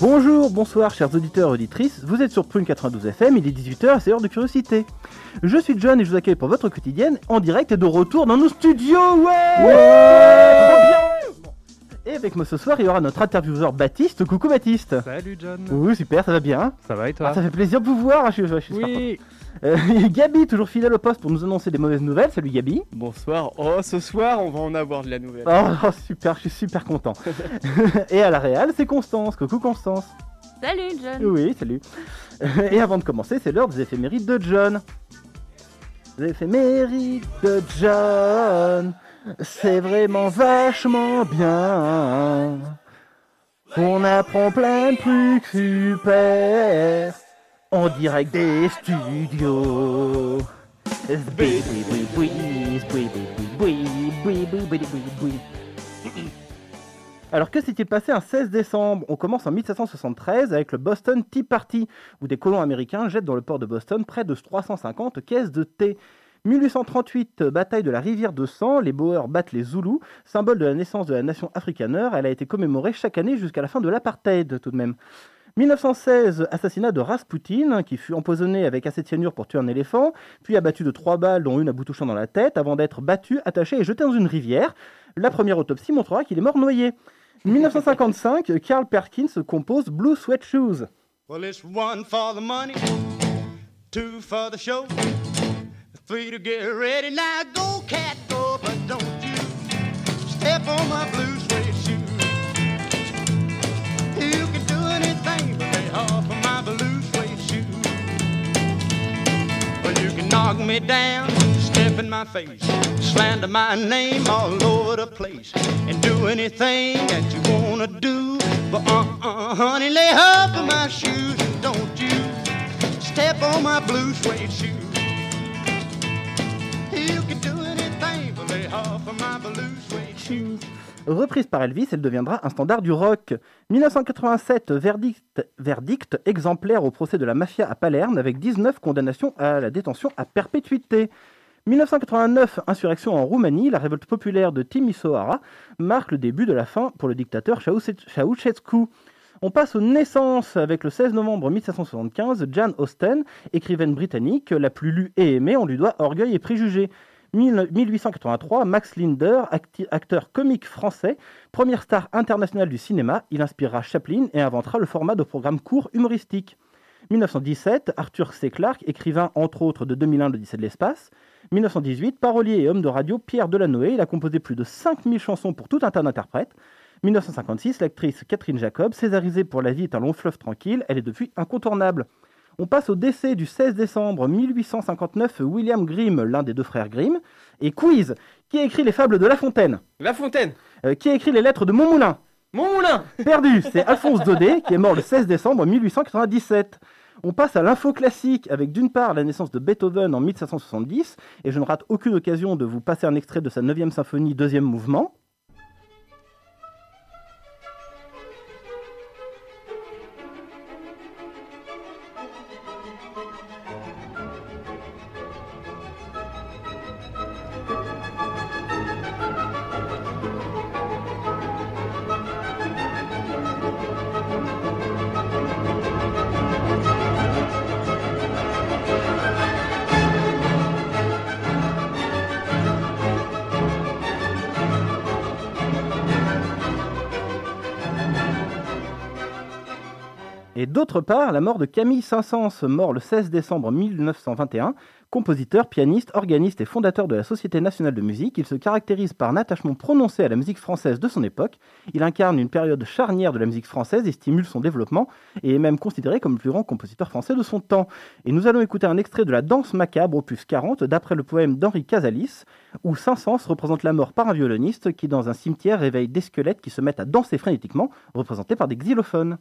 Bonjour, bonsoir chers auditeurs et auditrices, vous êtes sur Prune 92 FM, il est 18h et c'est l'heure de curiosité. Je suis John et je vous accueille pour votre quotidienne en direct et de retour dans nos studios, ouais, ouais Et avec moi ce soir, il y aura notre intervieweur Baptiste. Coucou Baptiste. Salut John. Oui, super, ça va bien. Ça va et toi ah, Ça fait plaisir de vous voir, je, je, je Oui euh, Gabi, toujours fidèle au poste pour nous annoncer des mauvaises nouvelles. Salut Gabi. Bonsoir. Oh, ce soir, on va en avoir de la nouvelle. Oh, oh super, je suis super content. Et à la Réal, c'est Constance. Coucou Constance. Salut John. Oui, salut. Et avant de commencer, c'est l'heure des éphémérides de John. Les éphémérides de John. C'est vraiment vachement bien. On apprend plein de trucs super en direct des studios. Alors que s'est-il passé un 16 décembre? On commence en 1773 avec le Boston Tea Party, où des colons américains jettent dans le port de Boston près de 350 caisses de thé. 1838, bataille de la rivière de sang, les Boers battent les Zoulous, symbole de la naissance de la nation afrikaner, elle a été commémorée chaque année jusqu'à la fin de l'apartheid tout de même. 1916, assassinat de Rasputin, qui fut empoisonné avec assez de cyanure pour tuer un éléphant, puis abattu de trois balles, dont une à bout touchant dans la tête, avant d'être battu, attaché et jeté dans une rivière. La première autopsie montrera qu'il est mort noyé. 1955, Carl Perkins compose Blue Sweat Shoes. Well, it's one for the money, two for the show, three to get ready. Now go, cat, go, but don't you step on my blue knock me down, step in my face, slander my name all over the place, and do anything that you wanna do. But uh-uh, honey, lay off of my shoes and don't you step on my blue suede shoe. You can do anything but lay off of my blue suede shoes. Reprise par Elvis, elle deviendra un standard du rock. 1987, verdict, exemplaire au procès de la mafia à Palerme avec 19 condamnations à la détention à perpétuité. 1989, insurrection en Roumanie, la révolte populaire de Timisoara marque le début de la fin pour le dictateur Ceausescu. On passe aux naissances avec le 16 novembre 1775, Jane Austen, écrivaine britannique, la plus lue et aimée, on lui doit Orgueil et Préjugés. 1883, Max Linder, acteur comique français, première star internationale du cinéma, il inspirera Chaplin et inventera le format de programme court humoristique. 1917, Arthur C. Clarke, écrivain entre autres de 2001 l'Odyssée de l'espace. 1918, parolier et homme de radio Pierre Delanoë, il a composé plus de 5000 chansons pour tout un tas d'interprètes. 1956, l'actrice Catherine Jacob, césarisée pour La vie est un long fleuve tranquille, elle est depuis incontournable. On passe au décès du 16 décembre 1859, William Grimm, l'un des deux frères Grimm. Et quiz, qui a écrit les fables de La Fontaine? La Fontaine Euh, Qui a écrit les lettres de Montmoulin? Mon moulin Perdu, c'est Alphonse Daudet qui est mort le 16 décembre 1897. On passe à l'info classique avec d'une part la naissance de Beethoven en 1770, et je ne rate aucune occasion de vous passer un extrait de sa 9e symphonie, deuxième mouvement. D'autre part, la mort de Camille Saint-Saëns, mort le 16 décembre 1921, compositeur, pianiste, organiste et fondateur de la Société nationale de musique. Il se caractérise par un attachement prononcé à la musique française de son époque. Il incarne une période charnière de la musique française et stimule son développement, et est même considéré comme le plus grand compositeur français de son temps. Et nous allons écouter un extrait de la Danse macabre, opus 40, d'après le poème d'Henri Casalis, où Saint-Saëns représente la mort par un violoniste qui, dans un cimetière, réveille des squelettes qui se mettent à danser frénétiquement, représentés par des xylophones.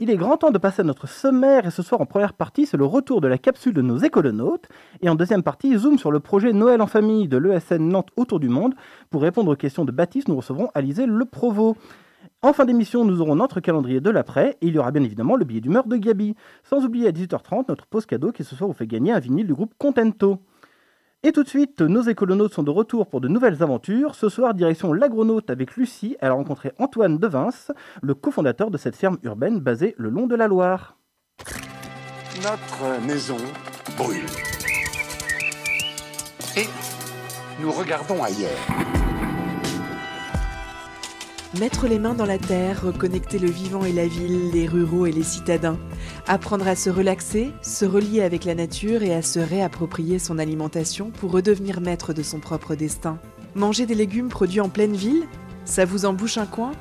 Il est grand temps de passer à notre sommaire et ce soir en première partie, c'est le retour de la capsule de nos écolonautes et en deuxième partie, zoom sur le projet Noël en famille de l'ESN Nantes autour du monde. Pour répondre aux questions de Baptiste, nous recevrons Alizé Le Provost. En fin d'émission, nous aurons notre calendrier de l'après et il y aura bien évidemment le billet d'humeur de Gabi. Sans oublier à 18h30 notre pause cadeau qui ce soir vous fait gagner un vinyle du groupe Contento. Et tout de suite, nos écolonautes sont de retour pour de nouvelles aventures. Ce soir, direction l'agronaute avec Lucie. Elle a rencontré Antoine Devins, le cofondateur de cette ferme urbaine basée le long de la Loire. Notre maison brûle. Et nous regardons ailleurs. Mettre les mains dans la terre, reconnecter le vivant et la ville, les ruraux et les citadins. Apprendre à se relaxer, se relier avec la nature et à se réapproprier son alimentation pour redevenir maître de son propre destin. Manger des légumes produits en pleine ville Ça vous embouche un coin?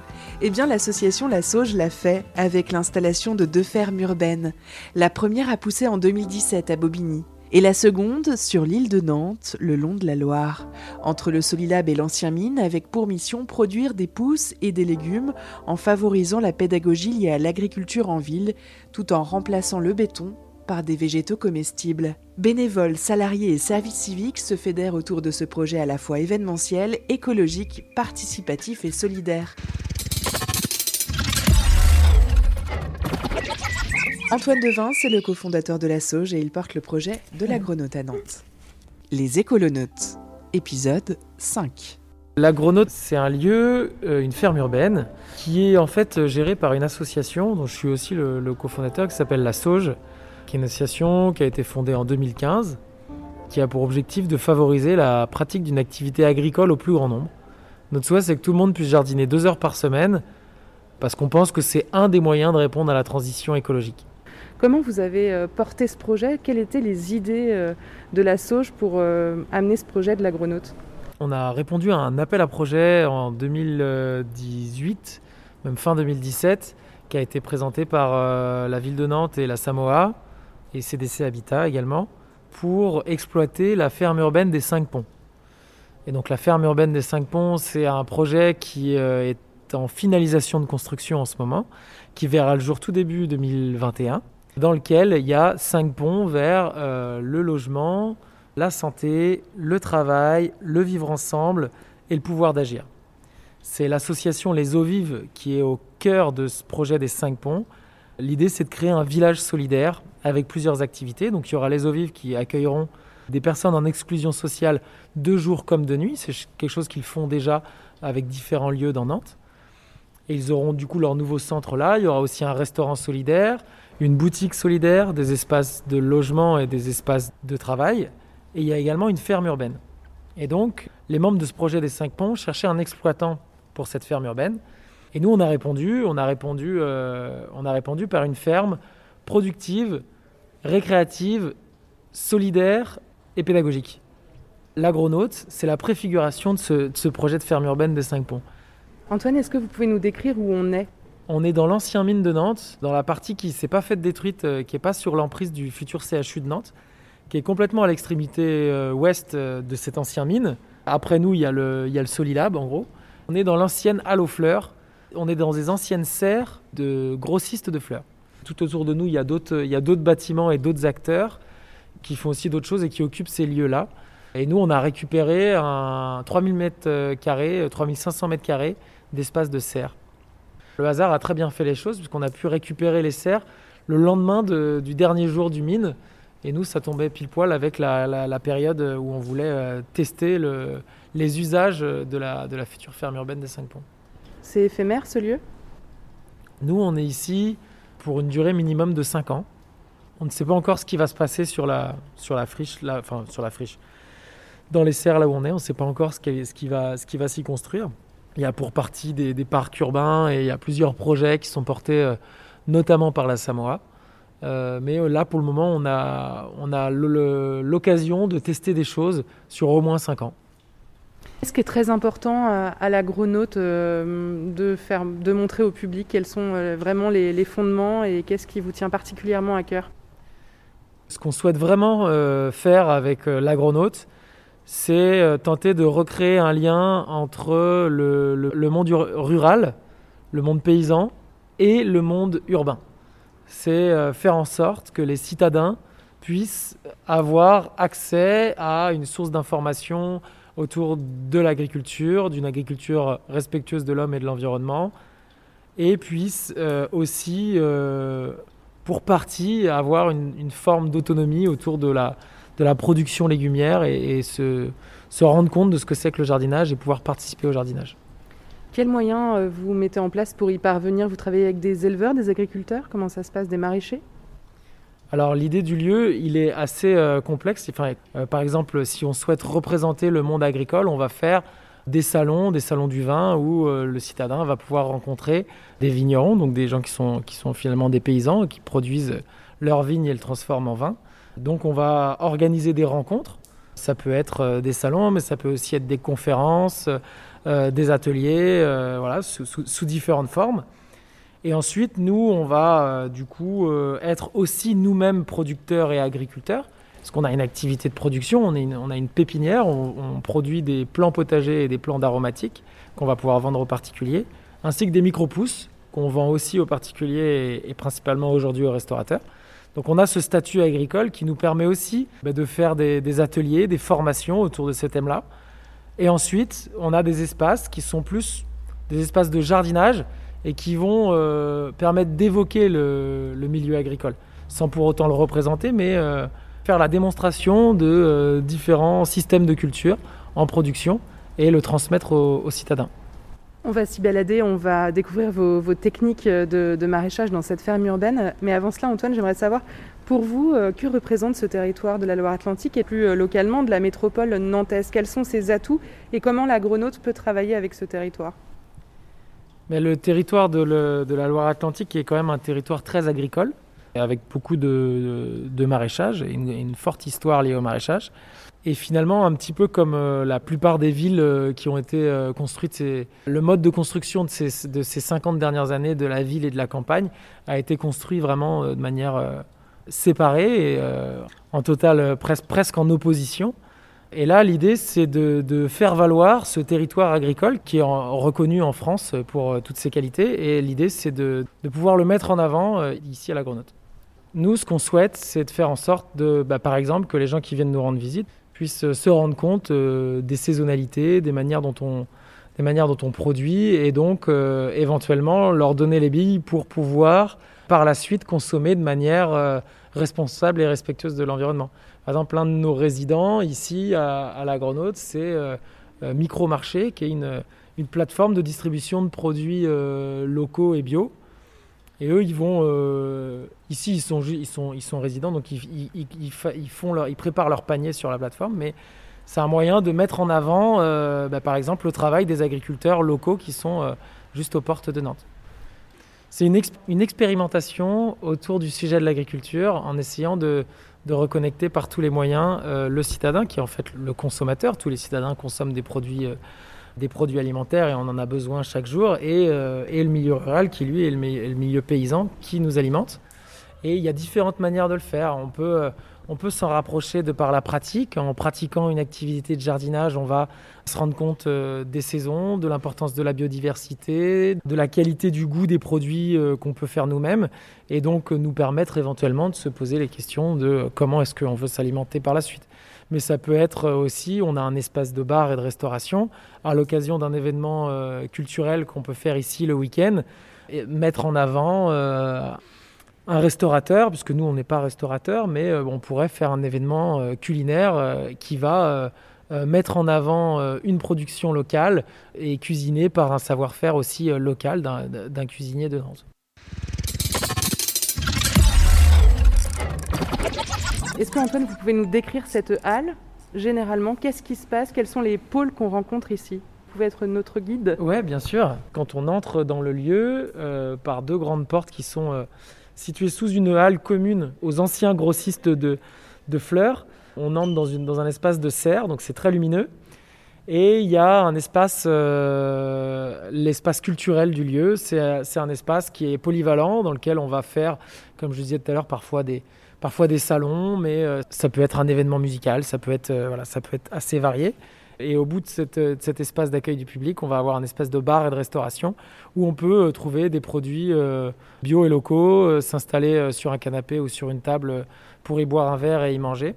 Eh bien, l'association La Sauge l'a fait avec l'installation de deux fermes urbaines. La première a poussé en 2017 à Bobigny et la seconde sur l'île de Nantes, le long de la Loire, entre le Solilab et l'ancien mine, avec pour mission produire des pousses et des légumes en favorisant la pédagogie liée à l'agriculture en ville, tout en remplaçant le béton par des végétaux comestibles. Bénévoles, salariés et services civiques se fédèrent autour de ce projet à la fois événementiel, écologique, participatif et solidaire. Antoine Devin, c'est le cofondateur de la Sauge et il porte le projet de l'agronaute à Nantes. Les écolonautes, épisode 5. L'agronaute, c'est un lieu, euh, une ferme urbaine, qui est en fait gérée par une association dont je suis aussi le, le cofondateur, qui s'appelle La Sauge, qui est une association qui a été fondée en 2015, qui a pour objectif de favoriser la pratique d'une activité agricole au plus grand nombre. Notre souhait, c'est que tout le monde puisse jardiner deux heures par semaine, parce qu'on pense que c'est un des moyens de répondre à la transition écologique. Comment vous avez euh, porté ce projet? Quelles étaient les idées euh, de la Sauge pour euh, amener ce projet de l'agronaute? On a répondu à un appel à projet en 2018, même fin 2017, qui a été présenté par la ville de Nantes et la Samoa, et CDC Habitat également, pour exploiter la ferme urbaine des Cinq Ponts. Et donc la ferme urbaine des Cinq Ponts, c'est un projet qui est en finalisation de construction en ce moment, qui verra le jour tout début 2021 dans lequel il y a cinq ponts vers euh, le logement, la santé, le travail, le vivre ensemble et le pouvoir d'agir. C'est l'association Les Eaux Vives qui est au cœur de ce projet des cinq ponts. L'idée, c'est de créer un village solidaire avec plusieurs activités. Donc, il y aura Les Eaux Vives qui accueilleront des personnes en exclusion sociale de jour comme de nuit. C'est quelque chose qu'ils font déjà avec différents lieux dans Nantes. Et ils auront du coup leur nouveau centre là. Il y aura aussi un restaurant solidaire, une boutique solidaire, des espaces de logement et des espaces de travail. Et il y a également une ferme urbaine. Et donc, les membres de ce projet des cinq ponts cherchaient un exploitant pour cette ferme urbaine. Et nous, on a répondu, on a répondu, euh, on a répondu par une ferme productive, récréative, solidaire et pédagogique. L'agronaute, c'est la préfiguration de ce, de ce projet de ferme urbaine des cinq ponts. Antoine, est-ce que vous pouvez nous décrire où on est? On est dans l'ancien mine de Nantes, dans la partie qui s'est pas faite détruite, euh, qui n'est pas sur l'emprise du futur CHU de Nantes, qui est complètement à l'extrémité euh, ouest euh, de cette ancienne mine. Après nous, il y, a le, y a le Solilab, en gros. On est dans l'ancienne halle aux fleurs. On est dans des anciennes serres de grossistes de fleurs. Tout autour de nous, il y a d'autres bâtiments et d'autres acteurs qui font aussi d'autres choses et qui occupent ces lieux-là. Et nous, on a récupéré un 3000 m carrés, 3500 m carrés d'espace de serre. Le hasard a très bien fait les choses puisqu'on a pu récupérer les serres le lendemain du dernier jour du mine. Et nous, ça tombait pile poil avec la, période où on voulait euh, tester les usages de la, de la future ferme urbaine des Cinq Ponts. C'est éphémère ce lieu? Nous, on est ici pour une durée minimum de 5 ans. On ne sait pas encore ce qui va se passer sur la, sur la friche, enfin sur la friche. Dans les serres là où on est, on ne sait pas encore ce qui, ce qui va, ce qui va s'y construire. Il y a pour partie des, parcs urbains et il y a plusieurs projets qui sont portés euh, notamment par la Samoa. Euh, mais euh, là, pour le moment, on a, on a l'occasion de tester des choses sur au moins 5 ans. Ce qui est très important à, l'agronaute de, faire, de montrer au public quels sont vraiment les, les fondements et qu'est-ce qui vous tient particulièrement à cœur? Ce qu'on souhaite vraiment faire avec l'agronaute, c'est euh, tenter de recréer un lien entre le, monde rural, le monde paysan et le monde urbain. C'est euh, faire en sorte que les citadins puissent avoir accès à une source d'information autour de l'agriculture, d'une agriculture respectueuse de l'homme et de l'environnement, et puissent euh, aussi, pour partie, avoir une forme d'autonomie autour de la, de la production légumière et, et se, se rendre compte de ce que c'est que le jardinage et pouvoir participer au jardinage. Quels moyens euh, vous mettez en place pour y parvenir? Vous travaillez avec des éleveurs, des agriculteurs? Comment ça se passe? Des maraîchers? Alors l'idée du lieu, il est assez euh, complexe. Enfin, euh, par exemple, si on souhaite représenter le monde agricole, on va faire des salons, des salons du vin où euh, le citadin va pouvoir rencontrer des vignerons, donc des gens qui sont, qui sont finalement des paysans, qui produisent leur vigne et le transforment en vin. Donc on va organiser des rencontres. Ça peut être euh, des salons, mais ça peut aussi être des conférences, euh, des ateliers, euh, voilà, sous, différentes formes. Et ensuite, nous, on va du coup être aussi nous-mêmes producteurs et agriculteurs, parce qu'on a une activité de production, on, a une pépinière, on, produit des plants potagers et des plants d'aromatiques qu'on va pouvoir vendre aux particuliers, ainsi que des micro-pousses qu'on vend aussi aux particuliers et principalement aujourd'hui aux restaurateurs. Donc on a ce statut agricole qui nous permet aussi bah, de faire des, ateliers, des formations autour de ces thèmes-là. Et ensuite, on a des espaces qui sont plus des espaces de jardinage et qui vont euh, permettre d'évoquer le, milieu agricole, sans pour autant le représenter, mais euh, faire la démonstration de euh, différents systèmes de culture en production et le transmettre aux citadins. On va s'y balader, on va découvrir vos, techniques de, maraîchage dans cette ferme urbaine. Mais avant cela, Antoine, j'aimerais savoir, pour vous, euh, que représente ce territoire de la Loire-Atlantique et plus euh, localement de la métropole nantaise? Quels sont ses atouts et comment l'agronaute peut travailler avec ce territoire? Mais le territoire de, la Loire-Atlantique est quand même un territoire très agricole, avec beaucoup de, de maraîchage et une, une forte histoire liée au maraîchage. Et finalement, un petit peu comme euh, la plupart des villes euh, qui ont été euh, construites, le mode de construction de ces, de ces 50 dernières années de la ville et de la campagne a été construit vraiment de manière séparée et en total euh, pres- presque en opposition. Et là, l'idée, c'est de, faire valoir ce territoire agricole qui est reconnu en France pour toutes ses qualités. Et l'idée, c'est de, pouvoir le mettre en avant ici à la Grenote. Nous, ce qu'on souhaite, c'est de faire en sorte, bah, par exemple, que les gens qui viennent nous rendre visite puissent euh, se rendre compte euh, des saisonnalités, des manières dont on, produit, et donc euh, éventuellement leur donner les billes pour pouvoir par la suite consommer de manière responsable et respectueuse de l'environnement. Par exemple, l'un de nos résidents ici à, la Grenote, c'est euh, Micromarché, qui est une, plateforme de distribution de produits locaux et bio. Et eux, ils vont euh, ici, ils sont, ils sont, ils sont résidents, donc ils, ils- ils- font leur, ils préparent leur panier sur la plateforme, mais c'est un moyen de mettre en avant, euh, bah, par exemple, le travail des agriculteurs locaux qui sont euh, juste aux portes de Nantes. C'est une, une expérimentation autour du sujet de l'agriculture en essayant de, de reconnecter par tous les moyens le citadin, qui est en fait le consommateur. Tous les citadins consomment des produits, des produits alimentaires et on en a besoin chaque jour, et, euh, et le milieu rural qui, lui, est le, milieu paysan qui nous alimente. Et il y a différentes manières de le faire. On peut, euh, on peut s'en rapprocher de par la pratique. En pratiquant une activité de jardinage, on va se rendre compte euh, des saisons, de l'importance de la biodiversité, de la qualité du goût des produits qu'on peut faire nous-mêmes, et donc nous permettre éventuellement de se poser les questions de comment est-ce qu'on veut s'alimenter par la suite. Mais ça peut être euh, aussi, on a un espace de bar et de restauration, à l'occasion d'un événement euh, culturel qu'on peut faire ici le week-end, et mettre en avant euh, un restaurateur, puisque nous on n'est pas restaurateur, mais on pourrait faire un événement culinaire qui va mettre en avant une production locale et cuisinée par un savoir-faire aussi local d'un cuisinier de Nantes. Est-ce que, Antoine, vous pouvez nous décrire cette halle Généralement, qu'est-ce qui se passe? Quels sont les pôles qu'on rencontre ici? Vous pouvez être notre guide Ouais, bien sûr. Quand on entre dans le lieu euh, par deux grandes portes qui sont euh, situées sous une halle commune aux anciens grossistes de, fleurs, on entre dans, une, dans un espace de serre, donc c'est très lumineux. Et il y a un espace, euh, l'espace culturel du lieu. C'est un espace qui est polyvalent, dans lequel on va faire, comme je disais tout à l'heure, parfois des, parfois des salons, mais euh, ça peut être un événement musical, ça peut être, euh, voilà, ça peut être assez varié. Et au bout de, cette- de cet espace d'accueil du public, on va avoir un espace de bar et de restauration où on peut euh, trouver des produits euh, bio et locaux, euh, s'installer euh, sur un canapé ou sur une table euh, pour y boire un verre et y manger.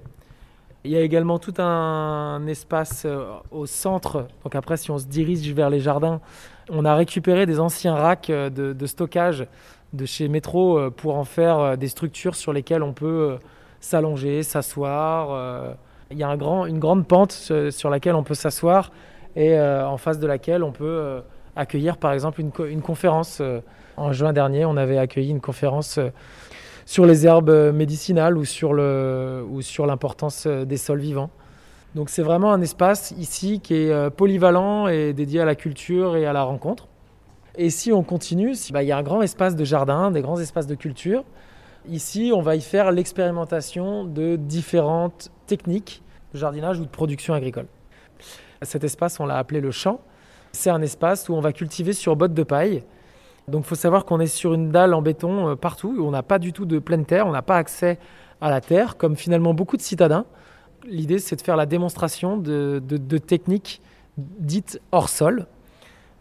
Il y a également tout un espace euh, au centre. Donc après, si on se dirige vers les jardins, on a récupéré des anciens racks euh, de stockage de chez Métro euh, pour en faire euh, des structures sur lesquelles on peut euh, s'allonger, s'asseoir. Il y a une grande pente sur laquelle on peut s'asseoir et en face de laquelle on peut accueillir par exemple une, co- une conférence. En juin dernier, on avait accueilli une conférence sur les herbes médicinales ou sur l'importance des sols vivants. Donc c'est vraiment un espace ici qui est polyvalent et dédié à la culture et à la rencontre. Et si on continue, bah, il y a un grand espace de jardin, des grands espaces de culture. Ici, on va y faire l'expérimentation de différentes techniques de jardinage ou de production agricole. Cet espace, on l'a appelé le champ. C'est un espace où on va cultiver sur bottes de paille. Donc il faut savoir qu'on est sur une dalle en béton euh, partout, on n'a pas du tout de pleine terre, on n'a pas accès à la terre, comme finalement beaucoup de citadins. L'idée, c'est de faire la démonstration de techniques dites hors sol.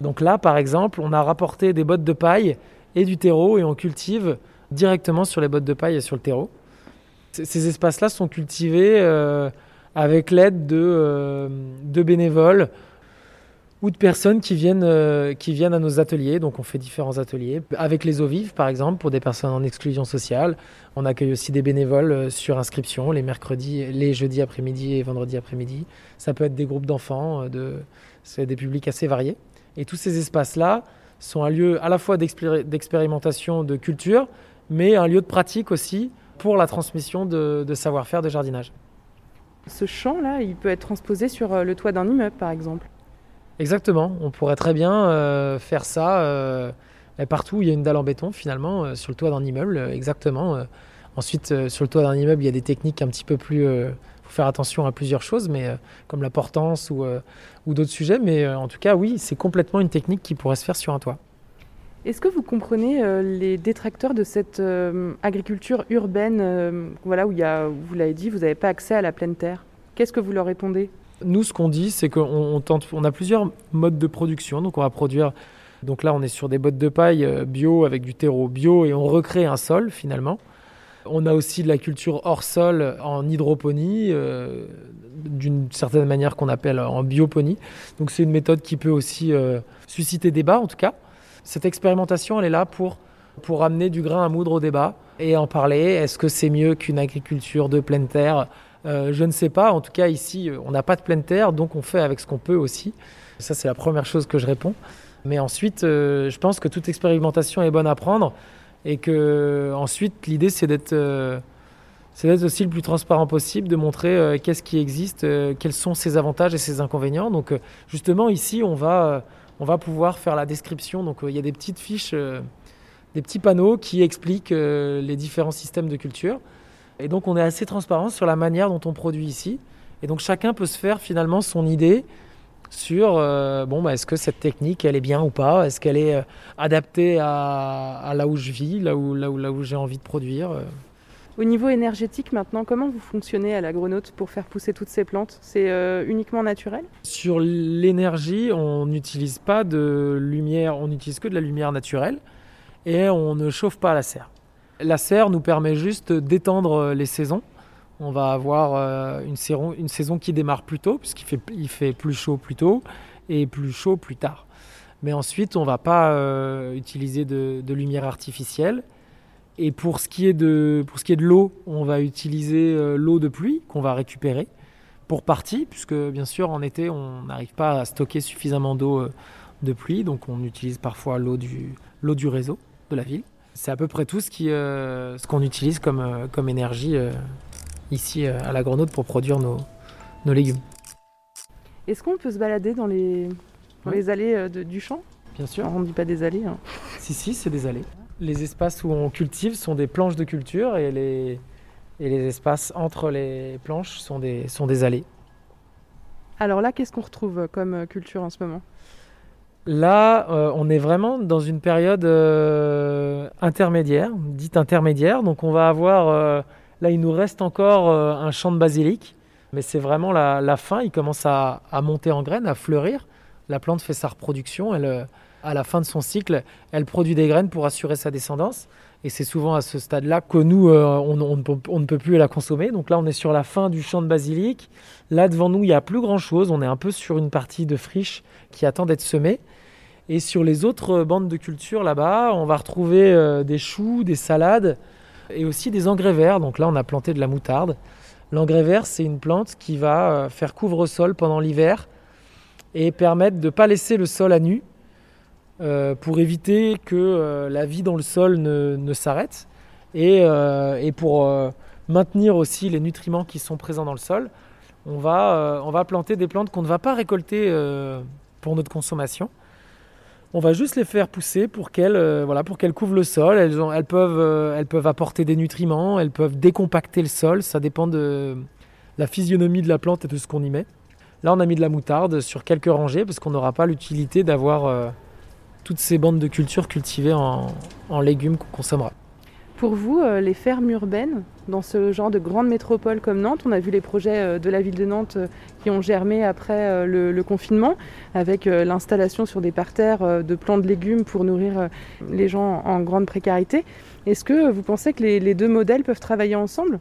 Donc là, par exemple, on a rapporté des bottes de paille et du terreau et on cultive directement sur les bottes de paille et sur le terreau. Ces espaces-là sont cultivés euh, avec l'aide de, euh, de bénévoles ou de personnes qui viennent, euh, qui viennent à nos ateliers. Donc on fait différents ateliers. Avec les eaux vives, par exemple, pour des personnes en exclusion sociale. On accueille aussi des bénévoles sur inscription les mercredis, les jeudis après-midi et vendredis après-midi. Ça peut être des groupes d'enfants, de... c'est des publics assez variés. Et tous ces espaces-là sont un lieu à la fois d'expéri- d'expérimentation, de culture, mais un lieu de pratique aussi pour la transmission de, de savoir-faire de jardinage. Ce champ-là, il peut être transposé sur euh, le toit d'un immeuble, par exemple. Exactement, on pourrait très bien euh, faire ça euh, partout où il y a une dalle en béton finalement, euh, sur le toit d'un immeuble, exactement. ensuite, sur le toit d'un immeuble, il y a des techniques un petit peu plus... Il faut faire attention à plusieurs choses, mais euh, comme la portance ou, euh, ou d'autres sujets. Mais euh, en tout cas, oui, c'est complètement une technique qui pourrait se faire sur un toit. Est-ce que vous comprenez les détracteurs de cette agriculture urbaine, voilà, où il y a, vous l'avez dit, vous n'avez pas accès à la pleine terre? Qu'est-ce que vous leur répondez? Nous, ce qu'on dit, c'est qu'on on tente, on a plusieurs modes de production. Donc, on va produire. Donc là, on est sur des bottes de paille bio avec du terreau bio et on recrée un sol finalement. On a aussi de la culture hors sol en hydroponie, euh, d'une certaine manière qu'on appelle en bioponie. Donc c'est une méthode qui peut aussi euh, susciter débat en tout cas. Cette expérimentation, elle est là pour, pour amener du grain à moudre au débat et en parler. Est-ce que c'est mieux qu'une agriculture de pleine terre? Euh, Je ne sais pas. En tout cas, ici, on n'a pas de pleine terre, donc on fait avec ce qu'on peut aussi. Ça, c'est la première chose que je réponds. Mais ensuite, je pense que toute expérimentation est bonne à prendre et que ensuite, l'idée, c'est d'être euh, c'est d'être aussi le plus transparent possible, de montrer euh, qu'est-ce qui existe, euh, quels sont ses avantages et ses inconvénients. Donc, justement, ici, on va, on va pouvoir faire la description. Donc, il y a des petites fiches, des petits panneaux qui expliquent les différents systèmes de culture. Et donc, on est assez transparent sur la manière dont on produit ici. Et donc, chacun peut se faire finalement son idée sur euh, bon, bah, est-ce que cette technique, elle est bien ou pas? Est-ce qu'elle est euh, adaptée à, à là où je vis, là où, là où, là où j'ai envie de produire euh? Au niveau énergétique, maintenant, comment vous fonctionnez à l'agronaute pour faire pousser toutes ces plantes? C'est euh, uniquement naturel? Sur l'énergie, on n'utilise pas de lumière, on n'utilise que de la lumière naturelle et on ne chauffe pas la serre. La serre nous permet juste d'étendre les saisons. On va avoir euh, une, saison, une saison qui démarre plus tôt, puisqu'il fait, il fait plus chaud plus tôt et plus chaud plus tard. Mais ensuite, on ne va pas euh, utiliser de, lumière artificielle. Et pour ce qui est de, pour ce qui est de l'eau, on va utiliser euh, l'eau de pluie qu'on va récupérer pour partie, puisque bien sûr en été, on n'arrive pas à stocker suffisamment d'eau de pluie, donc on utilise parfois l'eau du, l'eau du réseau de la ville. C'est à peu près tout ce, qui, ce qu'on utilise comme, comme énergie ici euh, à la Grenoble pour produire nos, nos légumes. Est-ce qu'on peut se balader dans les, dans Oui. les allées euh, de- du champ? Bien sûr. On ne dit pas des allées. hein. Si, si, c'est des allées. Les espaces où on cultive sont des planches de culture et les, et les espaces entre les planches sont des, sont des allées. Alors là, qu'est-ce qu'on retrouve comme euh, culture en ce moment? Là, euh, on est vraiment dans une période euh, intermédiaire, dite intermédiaire. Donc on va avoir, euh, là il nous reste encore euh, un champ de basilic. Mais c'est vraiment la, fin, il commence à, monter en graines, à fleurir. La plante fait sa reproduction, euh, à la fin de son cycle, elle produit des graines pour assurer sa descendance. Et c'est souvent à ce stade-là que nous, euh, on, ne peut, plus la consommer. Donc là, on est sur la fin du champ de basilic. Là, devant nous, il n'y a plus grand-chose. On est un peu sur une partie de friche qui attend d'être semée. Et sur les autres bandes de culture là-bas, on va retrouver des choux, des salades et aussi des engrais verts. Donc là, on a planté de la moutarde. L'engrais vert, c'est une plante qui va euh, faire couvre-sol pendant l'hiver et permettre de ne pas laisser le sol à nu euh, pour éviter que euh, la vie dans le sol ne, s'arrête et, et pour maintenir aussi les nutriments qui sont présents dans le sol. On va, on va planter des plantes qu'on ne va pas récolter pour notre consommation. On va juste les faire pousser pour qu'elles euh, voilà, pour couvrent le sol. Elles, peuvent, euh, elles peuvent apporter des nutriments, elles peuvent décompacter le sol. Ça dépend de la physionomie de la plante et de ce qu'on y met. Là, on a mis de la moutarde sur quelques rangées parce qu'on n'aura pas l'utilité d'avoir euh, toutes ces bandes de culture cultivées en légumes qu'on consommera. Pour vous, euh, les fermes urbaines, dans ce genre de grande métropole comme Nantes, on a vu les projets euh, de la ville de Nantes euh, qui ont germé après le, confinement, avec l'installation sur des parterres de plants de légumes pour nourrir les gens en grande précarité. Est-ce que vous pensez que les deux modèles peuvent travailler ensemble?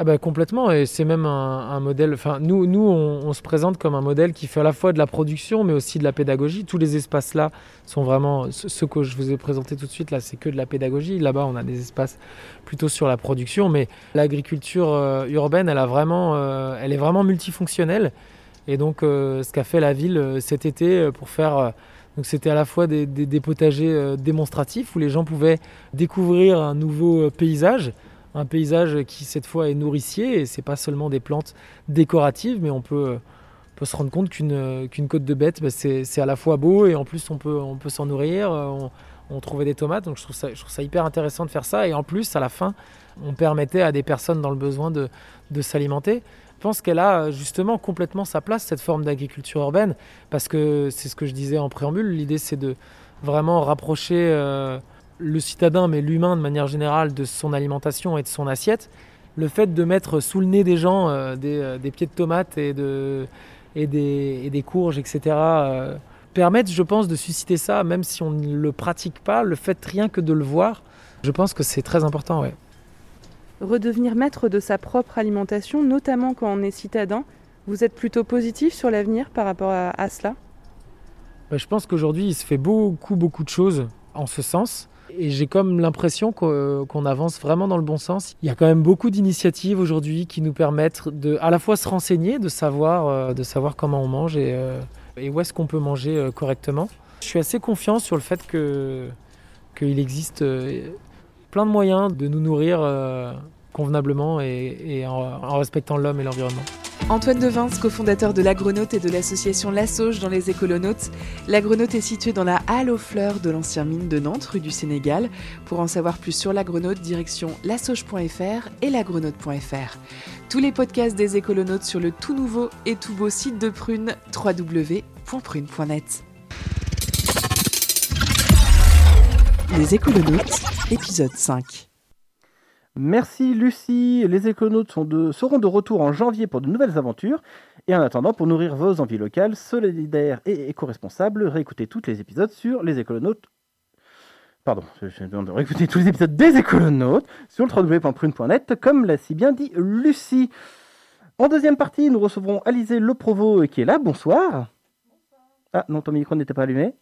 Ah bah complètement, et c'est même un, modèle. Enfin, nous, nous on, se présente comme un modèle qui fait à la fois de la production, mais aussi de la pédagogie. Tous les espaces là sont vraiment ce que je vous ai présenté tout de suite là, c'est que de la pédagogie. Là-bas, on a des espaces plutôt sur la production, mais l'agriculture euh, urbaine, elle a vraiment, euh, elle est vraiment multifonctionnelle. Et donc, euh, ce qu'a fait la ville cet été pour faire donc c'était à la fois des, des- potagers démonstratifs où les gens pouvaient découvrir un nouveau paysage, un paysage qui cette fois est nourricier et c'est pas seulement des plantes décoratives, mais on peut, se rendre compte qu'une côte de bête, bah, c'est à la fois beau et en plus on peut, on peut s'en nourrir. On, trouvait des tomates, donc je trouve, ça, je trouve ça hyper intéressant de faire ça. Et en plus, à la fin, on permettait à des personnes dans le besoin de, de s'alimenter. Je pense qu'elle a justement complètement sa place, cette forme d'agriculture urbaine, parce que c'est ce que je disais en préambule, l'idée c'est de vraiment rapprocher euh, le citadin, mais l'humain de manière générale, de son alimentation et de son assiette. Le fait de mettre sous le nez des gens euh, des, euh, des pieds de tomates et, de, et, des, et des courges, etc., euh, permettent, je pense, de susciter ça, même si on ne le pratique pas, le fait rien que de le voir, je pense que c'est très important, ouais. Redevenir maître de sa propre alimentation, notamment quand on est citadin, vous êtes plutôt positif sur l'avenir par rapport à, à cela? Bah, je pense qu'aujourd'hui, il se fait beaucoup, beaucoup de choses en ce sens. Et j'ai comme l'impression qu'o- qu'on avance vraiment dans le bon sens. Il y a quand même beaucoup d'initiatives aujourd'hui qui nous permettent de à la fois se renseigner, de savoir, euh, de savoir comment on mange et, euh, où est-ce qu'on peut manger euh, correctement. Je suis assez confiant sur le fait que qu'il existe plein de moyens de nous nourrir convenablement et, en respectant l'homme et l'environnement. Antoine Devins, cofondateur de l'Agronaute et de l'association La Sauge dans les écolonautes. L'Agronaute est situé dans la halle aux fleurs de l'ancien mine de Nantes, rue du Sénégal. Pour en savoir plus sur l'Agronaute, direction lasauge.fr et l'agronaute.fr. Tous les podcasts des écolonautes sur le tout nouveau et tout beau site de Prune, www.prune.net. Les écolonautes, épisode 5. Merci Lucie. Les éconautes sont de- seront de retour en janvier pour de nouvelles aventures. Et en attendant, pour nourrir vos envies locales, solidaires et éco-responsables, réécoutez tous les épisodes sur les écolonautes. Pardon, réécouter tous les épisodes des écolonautes sur le www.prune.net, comme l'a si bien dit Lucie. En deuxième partie, nous recevrons Alizé Le Provo qui est là. Bonsoir. Ah non, ton micro n'était pas allumé.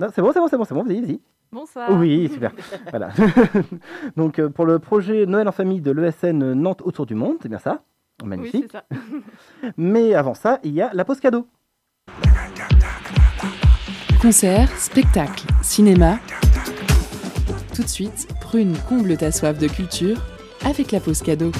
Non, c'est bon, c'est bon, c'est bon, c'est bon, vas-y, vas-y. Bonsoir. Oui, super. voilà. Donc, euh, pour le projet Noël en famille de l'ESN Nantes autour du monde, c'est bien ça? Magnifique. ça. Mais avant ça, il y a la pause cadeau. Concert, spectacle, cinéma. Tout de suite, Prune comble ta soif de culture avec la pause cadeau.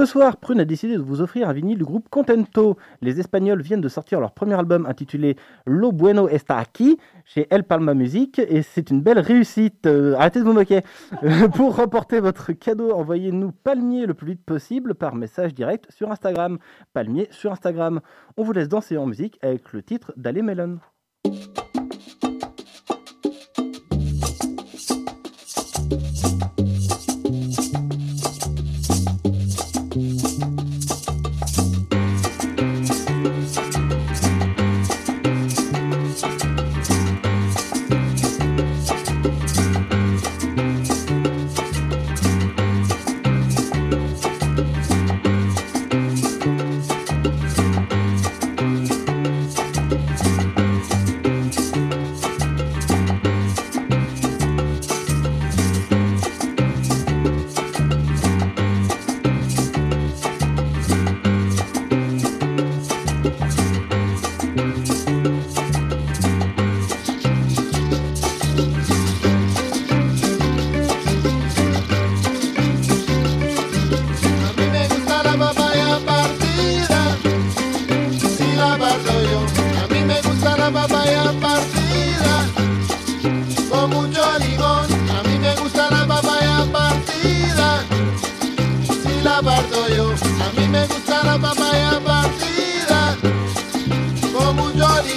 Ce soir, Prune a décidé de vous offrir un vinyle du groupe Contento. Les Espagnols viennent de sortir leur premier album intitulé Lo Bueno Está Aquí chez El Palma Music et c'est une belle réussite. Euh, arrêtez de vous moquer. Euh, Pour remporter votre cadeau, envoyez-nous Palmier le plus vite possible par message direct sur Instagram. Palmier sur Instagram. On vous laisse danser en musique avec le titre d'Ale Melon.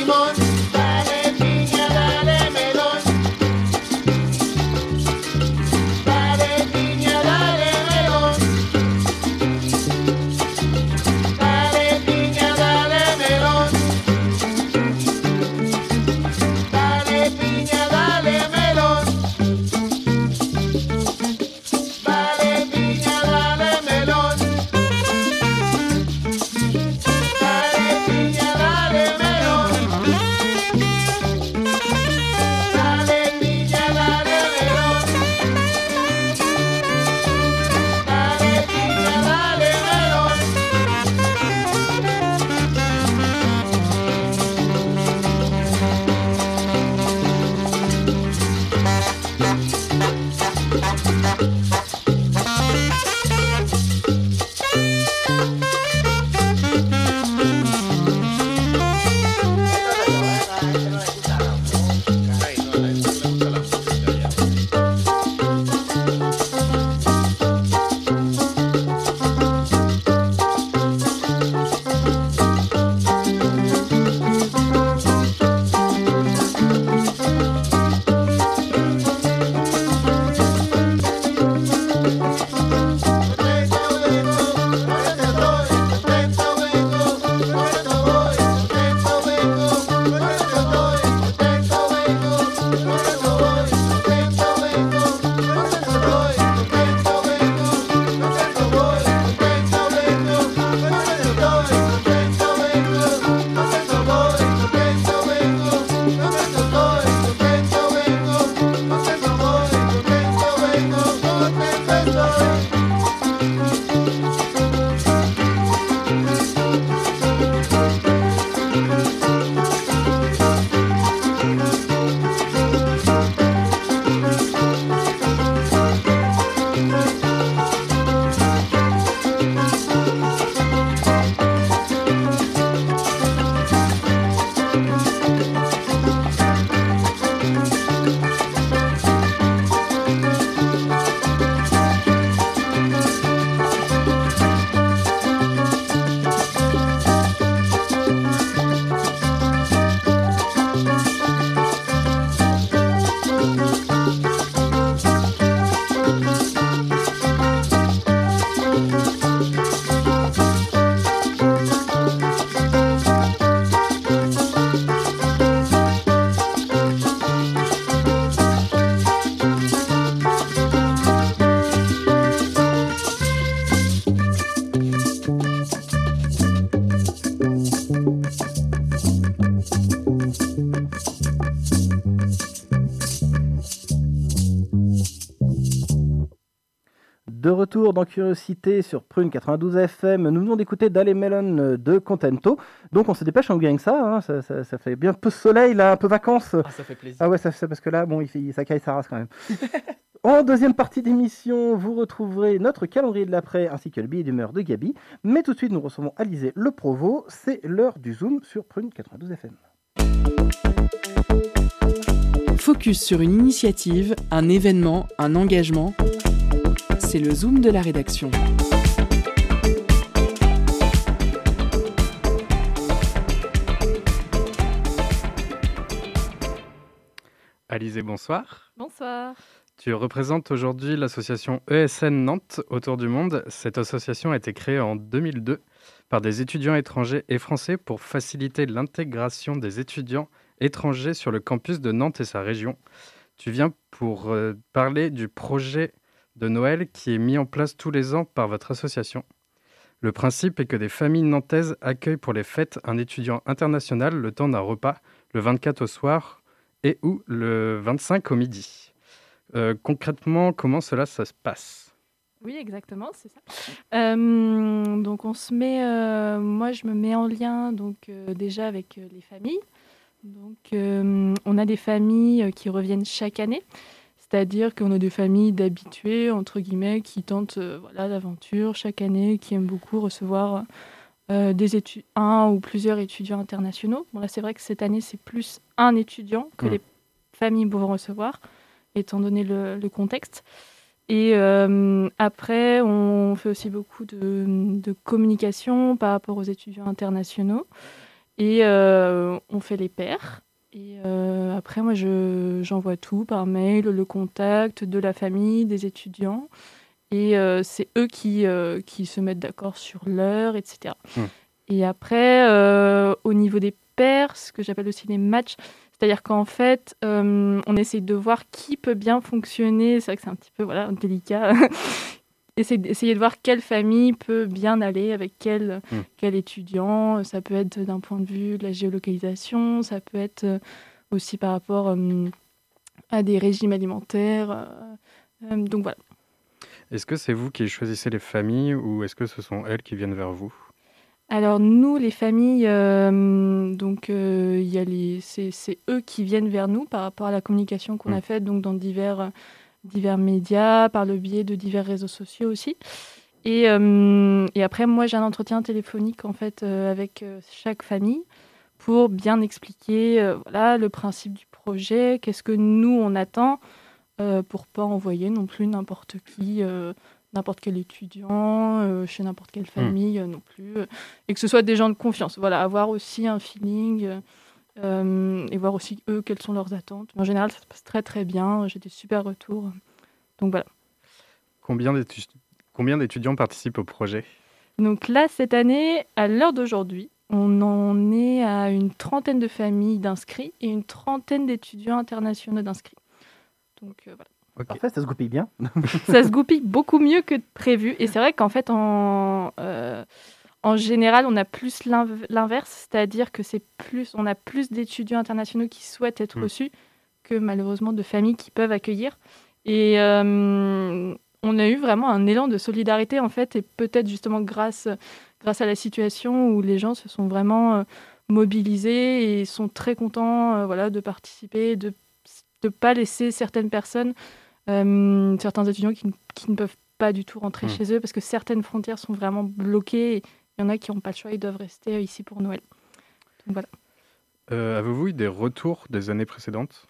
Simon. Retour dans Curiosité sur Prune 92 FM, nous venons d'écouter Dale Melon de Contento. Donc on se dépêche en gang ça, hein, ça, ça, ça fait bien peu soleil là, un peu vacances. Ah, ça fait plaisir. Ah ouais, ça, ça- parce que là, bon, il, fait- ça caille sa race quand même. En deuxième partie d'émission, vous retrouverez notre calendrier de l'après ainsi que le billet d'humeur de Gabi. Mais tout de suite, nous recevons Alizé Le Provo. C'est l'heure du Zoom sur Prune 92 FM. Focus sur une initiative, un événement, un engagement. C'est le Zoom de la rédaction. Alizé, bonsoir. Bonsoir. Tu représentes aujourd'hui l'association ESN Nantes autour du monde. Cette association a été créée en 2002 par des étudiants étrangers et français pour faciliter l'intégration des étudiants étrangers sur le campus de Nantes et sa région. Tu viens pour euh, parler du projet de Noël qui est mis en place tous les ans par votre association. Le principe est que des familles nantaises accueillent pour les fêtes un étudiant international le temps d'un repas le 24 au soir et ou le 25 au midi. Euh, concrètement, comment cela ça se passe? Oui, exactement, c'est ça. Euh, donc on se met, euh, moi je me mets en lien donc déjà avec les familles. Donc on a des familles qui reviennent chaque année. C'est-à-dire qu'on a des familles d'habitués, entre guillemets, qui tentent voilà, l'aventure chaque année, qui aiment beaucoup recevoir des études, un ou plusieurs étudiants internationaux. Bon, là, c'est vrai que cette année, c'est plus un étudiant que Mmh. les familles vont recevoir, étant donné le, le contexte. Et euh, après, on fait aussi beaucoup de, de communication par rapport aux étudiants internationaux. Et euh, on fait les pairs. Et euh, après, moi, je- j'envoie tout par mail, le contact de la famille, des étudiants. Et euh, c'est eux qui, euh, qui se mettent d'accord sur l'heure, etc. Hmm. Et après, au niveau des pairs, ce que j'appelle aussi les matchs, c'est-à-dire qu'en fait, on essaye de voir qui peut bien fonctionner. C'est vrai que c'est un petit peu voilà, délicat. Essayer essayer de voir quelle famille peut bien aller avec quel, Mm. quel étudiant. Ça peut être d'un point de vue de la géolocalisation, ça peut être euh, aussi par rapport euh, à des régimes alimentaires. euh, donc voilà. Est-ce que c'est vous qui choisissez les familles ou est-ce que ce sont elles qui viennent vers vous? Alors nous, les familles, euh, donc euh, il y a les, c'est, c'est eux qui viennent vers nous par rapport à la communication qu'on Mm. a faite donc dans divers, divers médias, par le biais de divers réseaux sociaux aussi. Et, euh, et après, moi, j'ai un entretien téléphonique en fait euh, avec euh, chaque famille pour bien expliquer voilà le principe du projet, qu'est-ce que nous on attend pour pas envoyer non plus n'importe qui. n'importe quel étudiant, euh, chez n'importe quelle famille euh, non plus, euh, et que ce soit des gens de confiance. Voilà, avoir aussi un feeling euh, et voir aussi eux quelles sont leurs attentes. En général, ça se passe très très bien. J'ai des super retours. Donc voilà. Combien d'étu- combien d'étudiants participent au projet? Donc là, cette année, à l'heure d'aujourd'hui, on en est à une trentaine de familles d'inscrits et une trentaine d'étudiants internationaux d'inscrits. Donc euh, voilà. Parfait, ça se goupille bien. ça se goupille beaucoup mieux que prévu. Et c'est vrai qu'en fait, en, euh, en général, on a plus l'inv- l'inverse, c'est-à-dire que c'est plus, on a plus d'étudiants internationaux qui souhaitent être Mm. reçus que malheureusement de familles qui peuvent accueillir. Et euh, on a eu vraiment un élan de solidarité en fait, et peut-être justement grâce, grâce à la situation où les gens se sont vraiment euh, mobilisés et sont très contents euh, voilà, de participer, de ne pas laisser certaines personnes certains étudiants qui, ne- qui ne peuvent pas du tout rentrer Mm. chez eux parce que certaines frontières sont vraiment bloquées. et Il y en a qui n'ont pas le choix, ils doivent rester euh, ici pour Noël. Donc voilà. Euh, Avez-vous eu des retours des années précédentes?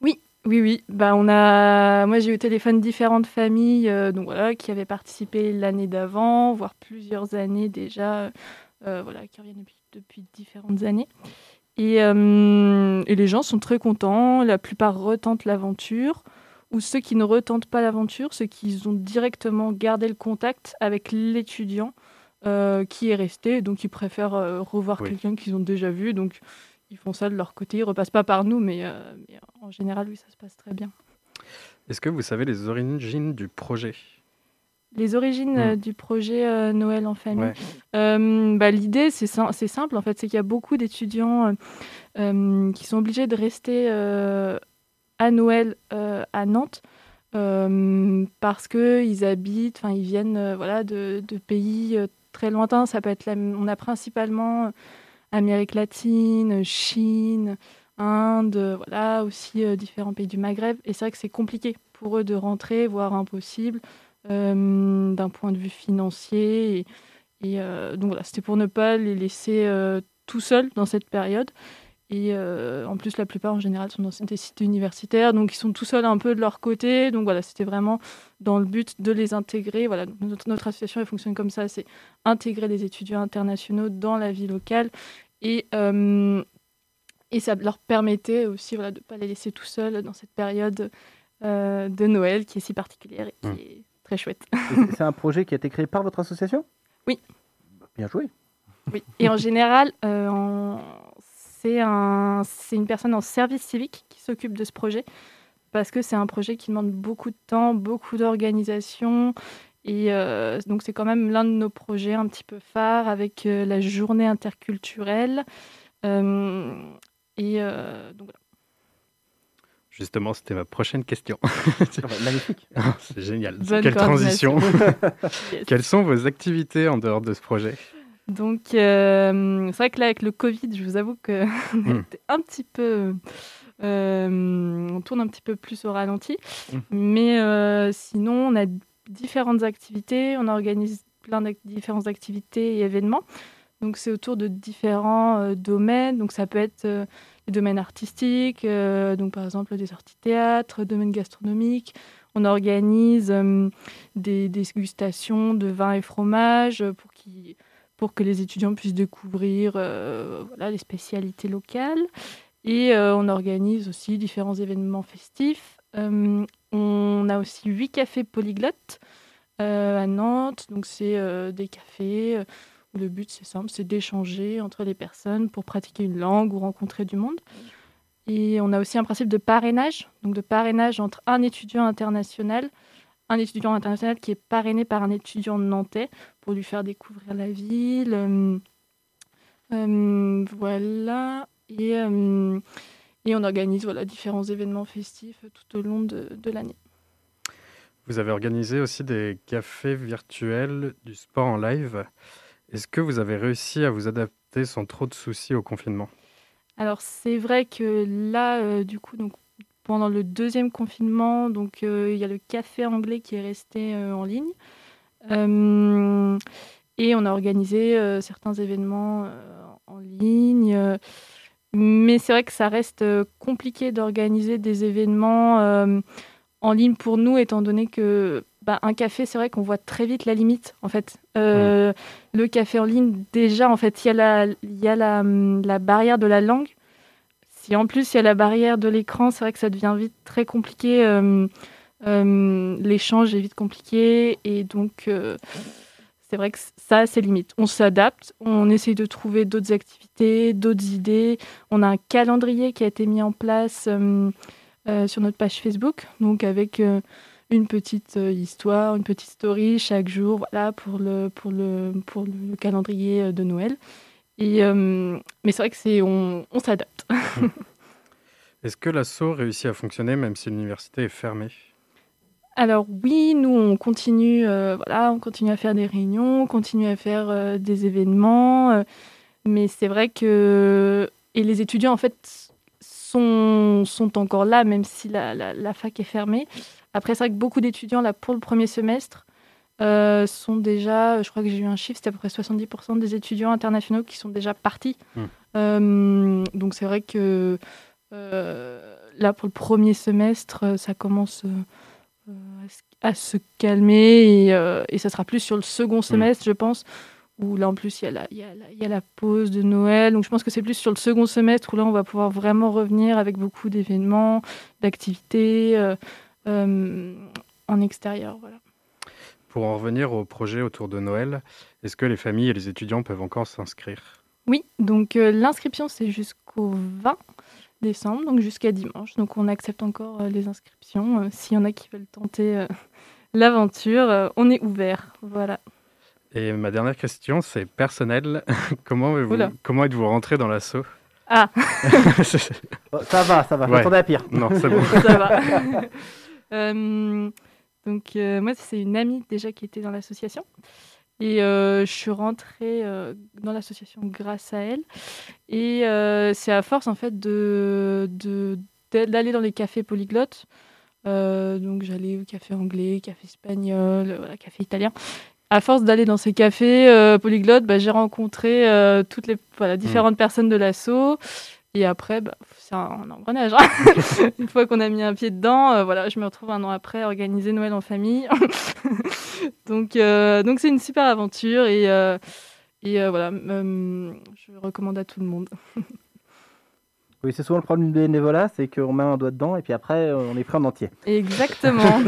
Oui, oui, oui. Bah, on a... Moi, j'ai eu au téléphone différentes familles euh, donc, voilà, qui avaient participé l'année d'avant, voire plusieurs années déjà, euh, voilà, qui reviennent depuis, depuis différentes années. Et, et les gens sont très contents. La plupart retentent l'aventure. Ou ceux qui ne retentent pas l'aventure, ceux qui ont directement gardé le contact avec l'étudiant euh, qui est resté. Donc, ils préfèrent euh, revoir Oui. quelqu'un qu'ils ont déjà vu. Donc, ils font ça de leur côté. Ils repassent pas par nous, mais, euh, mais en général, oui, ça se passe très bien. Est-ce que vous savez les origines du projet? Les origines Mm. euh, du projet Noël en famille. Ouais. Bah, L'idée, c'est sim- c'est simple, en fait, c'est qu'il y a beaucoup d'étudiants qui sont obligés de rester à Noël à Nantes euh, parce qu'ils habitent, enfin, ils viennent euh, voilà, de, de pays euh, très lointains. Ça peut être on a principalement euh, Amérique latine, Chine, Inde, voilà, aussi euh, différents pays du Maghreb. Et c'est vrai que c'est compliqué pour eux de rentrer, voire impossible, euh, d'un point de vue financier. Et, euh, donc voilà, c'était pour ne pas les laisser euh, tout seuls dans cette période. Et euh, en plus, la plupart en général sont dans des sites universitaires, donc ils sont tout seuls un peu de leur côté. Donc voilà, c'était vraiment dans le but de les intégrer. Voilà, notre, notre association elle fonctionne comme ça, c'est intégrer des étudiants internationaux dans la vie locale et euh, et ça leur permettait aussi voilà, de ne pas les laisser tout seuls dans cette période euh, de Noël qui est si particulière et qui Mm. est très chouette. Et c'est- C'est un projet qui a été créé par votre association? Oui. Bien joué. Oui. Et en général, euh, en- c'est un, c'est une personne en service civique qui s'occupe de ce projet parce que c'est un projet qui demande beaucoup de temps, beaucoup d'organisation. Et euh, donc, c'est quand même l'un de nos projets un petit peu phares avec euh, la journée interculturelle. Euh, et euh, donc, voilà. Justement, c'était ma prochaine question. Magnifique. C'est génial. Bonne Quelle transition. Yes. Quelles sont vos activités en dehors de ce projet? Donc, euh, c'est vrai que là, avec le Covid, je vous avoue que Mm. était un petit peu. euh, on tourne un petit peu plus au ralenti. Mm. Mais euh, sinon, on a différentes activités. On organise plein de différentes activités et événements. Donc, c'est autour de différents domaines. Donc, ça peut être les domaines artistiques, donc par exemple des sorties théâtre, domaine gastronomique. On organise des dégustations de vins et fromages pour qu'ils pour que les étudiants puissent découvrir euh, les spécialités locales. Et euh, on organise aussi différents événements festifs. Euh, on a aussi huit cafés polyglottes à Nantes. Donc, c'est des cafés où le but, c'est simple, c'est d'échanger entre les personnes pour pratiquer une langue ou rencontrer du monde. Et on a aussi un principe de parrainage, donc de parrainage entre un étudiant international, un étudiant international qui est parrainé par un étudiant nantais pour lui faire découvrir la ville. euh, euh, voilà. Et, euh, et on organise voilà, différents événements festifs tout au long de, de l'année. Vous avez organisé aussi des cafés virtuels, du sport en live. Est-ce que vous avez réussi à vous adapter sans trop de soucis au confinement? Alors c'est vrai que là, euh, du coup, donc, pendant le deuxième confinement, donc euh, il y a le café anglais qui est resté euh, en ligne. Euh, et on a organisé certains événements en ligne. mais c'est vrai que ça reste compliqué d'organiser des événements en ligne pour nous, étant donné que bah, un café, c'est vrai qu'on voit très vite la limite. En fait, Euh, le café en ligne, déjà, en fait, il y a la, il y a la, la barrière de la langue. Si en plus il y a la barrière de l'écran, c'est vrai que ça devient vite très compliqué. euh, euh, L'échange est vite compliqué et donc euh, c'est vrai que ça, c'est limite. On s'adapte, on essaye de trouver d'autres activités, d'autres idées. On a un calendrier qui a été mis en place sur notre page Facebook, donc avec une petite histoire, une petite story chaque jour, pour le, pour le, pour le calendrier de Noël. Et, euh, mais c'est vrai que c'est on, on s'adapte. Est-ce que l'assaut réussit à fonctionner même si l'université est fermée? Alors oui, nous on continue, euh, voilà, on continue à faire des réunions, on continue à faire euh, des événements, mais c'est vrai que et les étudiants en fait sont, sont encore là même si la, la, la fac est fermée. Après c'est vrai que beaucoup d'étudiants là pour le premier semestre euh, sont déjà, je crois que j'ai eu un chiffre, c'était à peu près 70% des étudiants internationaux qui sont déjà partis. Mm. Euh, donc c'est vrai que euh, là pour le premier semestre, euh, ça commence euh, euh, à se- calmer et, euh, et ça sera plus sur le second semestre, je pense, où là en plus il y, a la- il y, a la- il y a la pause de Noël. Donc je pense que c'est plus sur le second semestre où là on va pouvoir vraiment revenir avec beaucoup d'événements, d'activités euh, euh, en extérieur. Voilà. Pour en revenir au projet autour de Noël, est-ce que les familles et les étudiants peuvent encore s'inscrire? Oui, donc euh, l'inscription c'est jusqu'au 20 décembre, donc jusqu'à dimanche. Donc on accepte encore euh, les inscriptions. Euh, S'il y en a qui veulent tenter euh, l'aventure, euh, on est ouvert. Voilà. Et ma dernière question, c'est personnel. comment êtes-vous, Oula. comment êtes-vous rentré dans l'assaut? Ah Oh, ça va, ça va, Ouais. m'attendais à pire. Non, c'est bon. Ça va. Euh, donc, euh, moi, c'est une amie déjà qui était dans l'association. Et euh, je suis rentrée euh, dans l'association grâce à elle. Et c'est à force, en fait, de, de- d'aller dans les cafés polyglottes. Donc, j'allais au café anglais, café espagnol, voilà, café italien. À force d'aller dans ces cafés polyglottes, bah, j'ai rencontré toutes les voilà, différentes personnes de l'asso. Et après, bah, c'est un, engrenage. hein. Une fois qu'on a mis un pied dedans, euh, voilà, je me retrouve un an après à organiser Noël en famille. donc, euh, donc c'est une super aventure et, euh, et voilà, je recommande à tout le monde. Oui, c'est souvent le problème du bénévolat, c'est qu'on met un doigt dedans et puis après, euh, on est pris en entier. Exactement.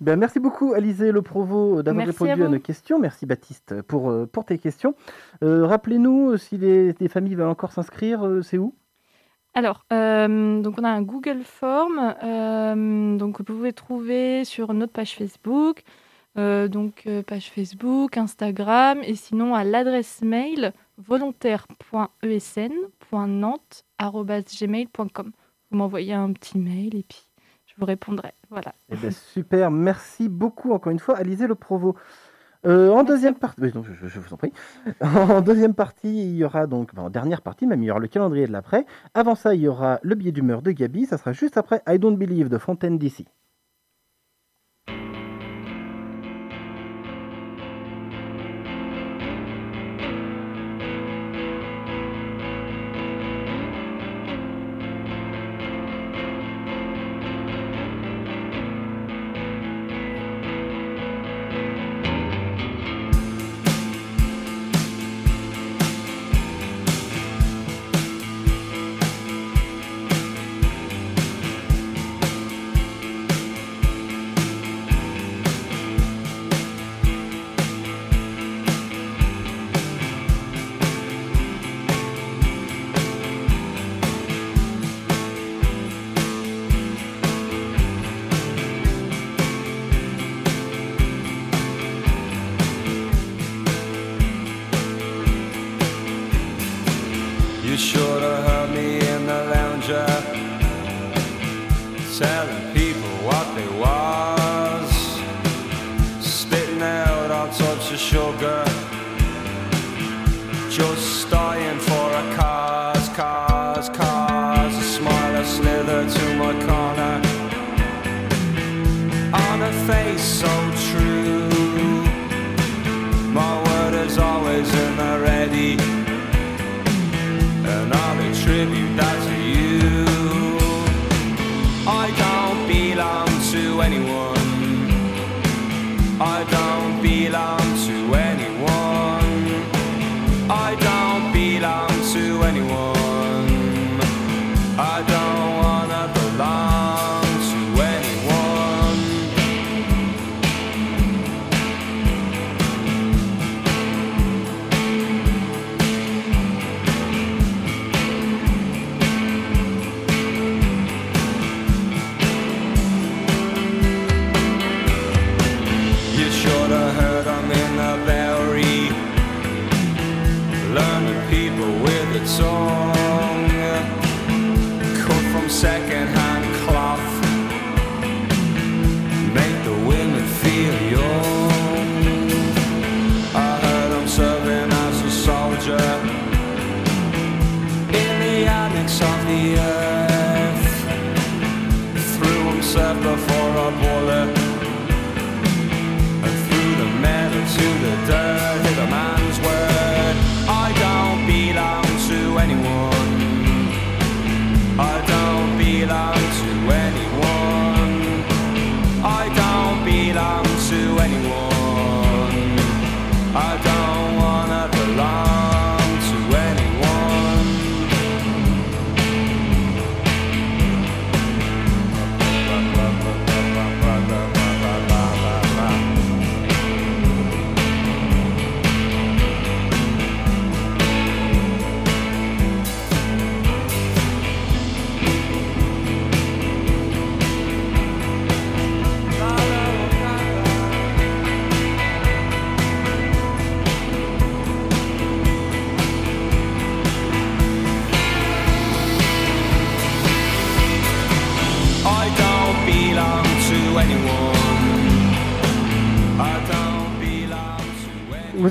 Ben, merci beaucoup, Alizé Le Provo, d'avoir Merci répondu à nos questions. Merci, Baptiste, pour, euh, pour tes questions. Euh, Rappelez-nous, euh, si les, les familles veulent encore s'inscrire, euh, c'est où? Alors, euh, donc on a un Google Form, euh, donc vous pouvez trouver sur notre page Facebook, euh, donc euh, page Facebook, Instagram, et sinon à l'adresse mail volontaire.esn.nantes@gmail.com. Vous m'envoyez un petit mail et puis je vous répondrai. Voilà. Eh ben, super, merci beaucoup encore une fois, Alizé Le Provo. Euh, en deuxième partie, oui, je, je- je vous en prie. En deuxième partie, il y aura donc, enfin, en dernière partie même, il y aura le calendrier de l'après. Avant ça, il y aura le billet d'humeur de Gabi. Ça sera juste après I Don't Believe de Fontaine d'ici. anyone. I don't belong.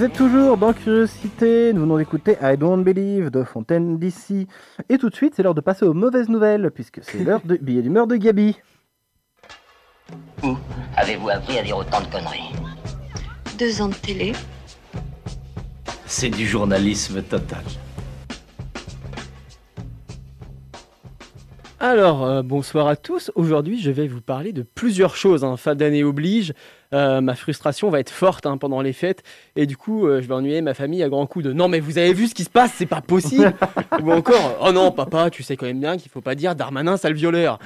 Êtes toujours dans Curiosité, nous venons d'écouter I Don't Believe de Fontaine d'ici. Et tout de suite, c'est l'heure de passer aux mauvaises nouvelles, puisque c'est l'heure de billet d'humeur de Gabi. Où avez-vous appris à dire autant de conneries Deux ans de télé. C'est du journalisme total. Alors, euh, bonsoir à tous. Aujourd'hui, je vais vous parler de plusieurs choses. hein. Fin d'année oblige. Euh, ma frustration va être forte hein, pendant les fêtes. Et du coup, euh, je vais ennuyer ma famille à grands coups de Non, mais vous avez vu ce qui se passe, c'est pas possible. Ou encore Oh non, papa, tu sais quand même bien qu'il faut pas dire Darmanin, sale violeur.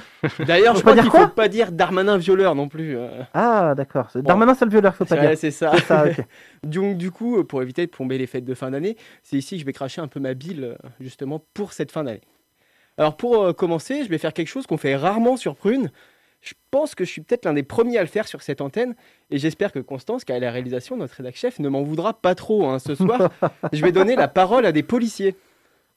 D'ailleurs, je crois dire qu'il faut pas dire Darmanin, violeur non plus. euh. Ah, d'accord. Bon. Darmanin, seul violeur, faut pas Ouais, dire. c'est ça. Donc du coup, pour éviter de plomber les fêtes de fin d'année, c'est ici que je vais cracher un peu ma bile justement pour cette fin d'année. Alors pour euh, commencer, je vais faire quelque chose qu'on fait rarement sur Prune. Je pense que je suis peut-être l'un des premiers à le faire sur cette antenne et j'espère que Constance, qui a la réalisation, notre rédac chef, ne m'en voudra pas trop hein. ce soir. je vais donner la parole à des policiers.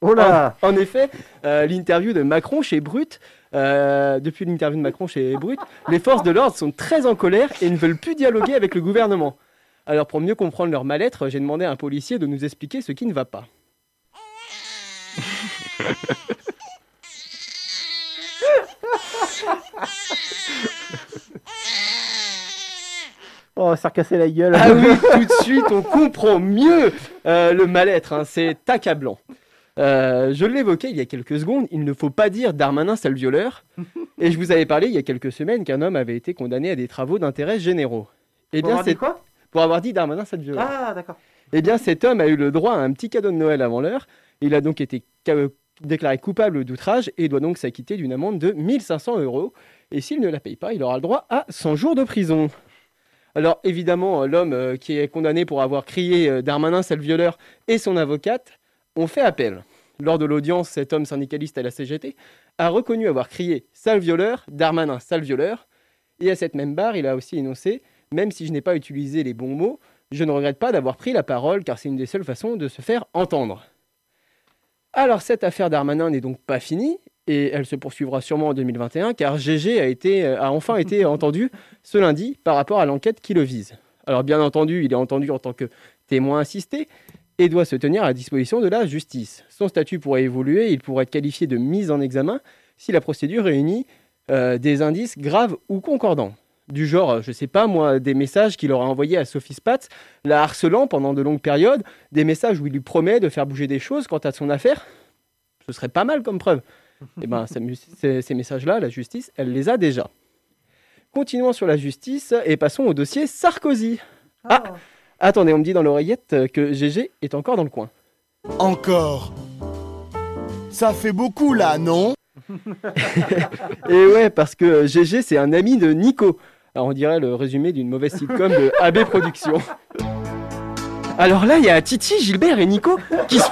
Oh là En, en effet, euh, l'interview de Macron chez Brut, euh, depuis l'interview de Macron chez Brut, les forces de l'ordre sont très en colère et ne veulent plus dialoguer avec le gouvernement. Alors pour mieux comprendre leur mal-être, j'ai demandé à un policier de nous expliquer ce qui ne va pas. Oh, ça cassé la gueule. Ah oui, tout de suite, on comprend mieux euh, le mal-être, hein, c'est accablant. Euh, je l'évoquais il y a quelques secondes, il ne faut pas dire Darmanin sale violeur. Et je vous avais parlé il y a quelques semaines qu'un homme avait été condamné à des travaux d'intérêt généraux. Eh Pour avoir dit c'est quoi? Pour avoir dit Darmanin sale violeur. Ah, d'accord. Eh bien, cet homme a eu le droit à un petit cadeau de Noël avant l'heure. Il a donc été déclaré coupable d'outrage et doit donc s'acquitter d'une amende de 1500 euros. Et s'il ne la paye pas, il aura le droit à 100 jours de prison. Alors évidemment, euh, l'homme euh, qui est condamné pour avoir crié euh, Darmanin, sale violeur, et son avocate ont fait appel. Lors de l'audience, cet homme syndicaliste à la CGT a reconnu avoir crié sale violeur, Darmanin, sale violeur. Et à cette même barre, il a aussi énoncé Même si je n'ai pas utilisé les bons mots, je ne regrette pas d'avoir pris la parole car c'est une des seules façons de se faire entendre. Alors cette affaire Darmanin n'est donc pas finie et elle se poursuivra sûrement en 2021 car GG a, été, euh, a enfin été entendu ce lundi par rapport à l'enquête qui le vise. Alors bien entendu, il est entendu en tant que témoin assisté et doit se tenir à la disposition de la justice. Son statut pourrait évoluer, il pourrait être qualifié de mise en examen si la procédure réunit euh, des indices graves ou concordants. Du genre, euh, je sais pas moi, des messages qu'il aura envoyés à Sophie Spatz, la harcelant pendant de longues périodes, des messages où il lui promet de faire bouger des choses quant à son affaire. Ce serait pas mal comme preuve. Eh ben, ces, messages-là, la justice, elle les a déjà. Continuons sur la justice et passons au dossier Sarkozy. Ah, attendez, on me dit dans l'oreillette que GG est encore dans le coin. Encore Ça fait beaucoup là, non? Et ouais, parce que GG, c'est un ami de Nico. Alors, on dirait le résumé d'une mauvaise sitcom de AB Productions. Alors là, il y a Titi, Gilbert et Nico qui se